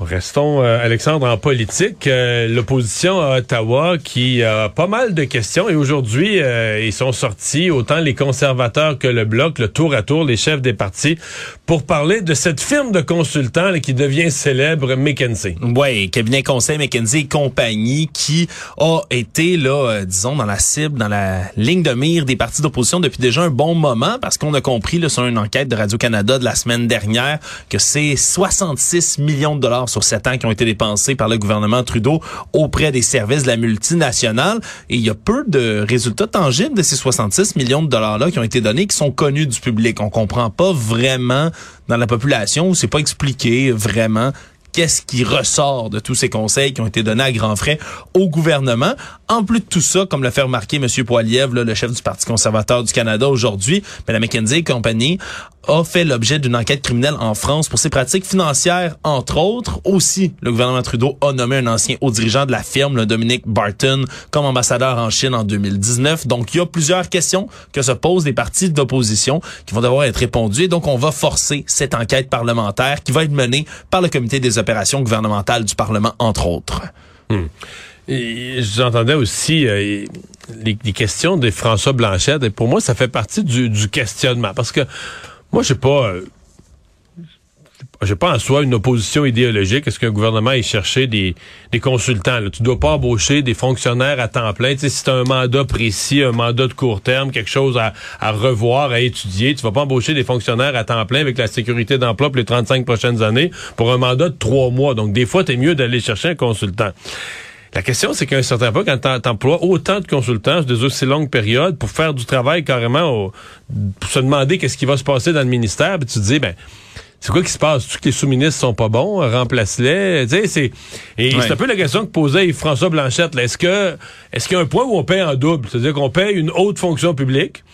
Restons, euh, Alexandre, en politique. Euh, L'opposition à Ottawa qui a pas mal de questions et aujourd'hui, euh, ils sont sortis, autant les conservateurs que le Bloc, le tour à tour, les chefs des partis, pour parler de cette firme de consultants là, qui devient célèbre, McKinsey. Oui, cabinet conseil McKinsey et compagnie qui a été, là, disons, dans la cible, dans la ligne de mire des partis d'opposition depuis déjà un bon moment parce qu'on a compris, là, sur une enquête de Radio-Canada de la semaine dernière, que c'est 66 millions de dollars sur sept ans qui ont été dépensés par le gouvernement Trudeau auprès des services de la multinationale. Et il y a peu de résultats tangibles de ces 66 millions de dollars-là qui ont été donnés, qui sont connus du public. On comprend pas vraiment dans la population, c'est pas expliqué vraiment qu'est-ce qui ressort de tous ces conseils qui ont été donnés à grands frais au gouvernement. En plus de tout ça, comme l'a fait remarquer M. Poiliev, le chef du Parti conservateur du Canada aujourd'hui, ben, la McKinsey Company a fait l'objet d'une enquête criminelle en France pour ses pratiques financières, entre autres. Aussi, le gouvernement Trudeau a nommé un ancien haut dirigeant de la firme, le Dominic Barton, comme ambassadeur en Chine en 2019. Donc, il y a plusieurs questions que se posent les partis d'opposition qui vont devoir être répondues. Et donc, on va forcer cette enquête parlementaire qui va être menée par le comité des opérations gouvernementales du Parlement, entre autres. Hmm. J'entendais aussi euh, les, questions de François Blanchette et pour moi ça fait partie du, du questionnement parce que moi j'ai pas euh, j'ai pas en soi une opposition idéologique. Est-ce qu'un gouvernement ait cherché des, des consultants? Là? Tu dois pas embaucher des fonctionnaires à temps plein. Sais, si tu un mandat précis, un mandat de court terme, quelque chose à, à, revoir, à étudier, tu vas pas embaucher des fonctionnaires à temps plein avec la sécurité d'emploi pour les 35 prochaines années pour un mandat de trois mois. Donc, des fois, tu es mieux d'aller chercher un consultant. La question, c'est qu'à un certain point, quand tu emploies autant de consultants sur des aussi longues périodes pour faire du travail carrément, pour se demander qu'est-ce qui va se passer dans le ministère, puis tu te dis, ben, c'est quoi qui se passe? Tous les sous-ministres sont pas bons, remplace-les. Tu sais, c'est, et c'est un peu la question que posait François Blanchette. Est-ce que, est-ce qu'il y a un point où on paye en double? C'est-à-dire qu'on paye une haute fonction publique,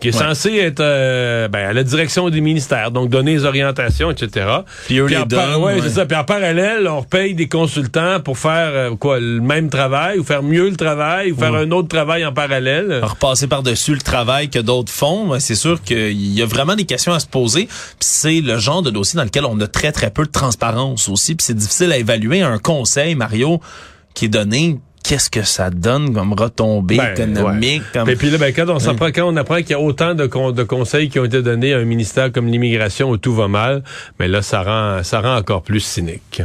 qui est censé être euh, ben, à la direction des ministères, donc donner les orientations, etc. Puis eux les donnent, ouais, c'est ça. Puis en parallèle, on repaye des consultants pour faire euh, quoi le même travail, ou faire mieux le travail, ou faire un autre travail en parallèle. Repasser par-dessus le travail que d'autres font. C'est sûr qu'il y a vraiment des questions à se poser. Puis c'est le genre de dossier dans lequel on a très, très peu de transparence aussi. Puis c'est difficile à évaluer. Un conseil, Mario, qui est donné qu'est-ce que ça donne comme retombée ben, économique. Et puis là, ben, quand on s'apprend, quand on apprend qu'il y a autant de, de conseils qui ont été donnés à un ministère comme l'immigration où tout va mal, mais ben là, ça rend, ça rend encore plus cynique.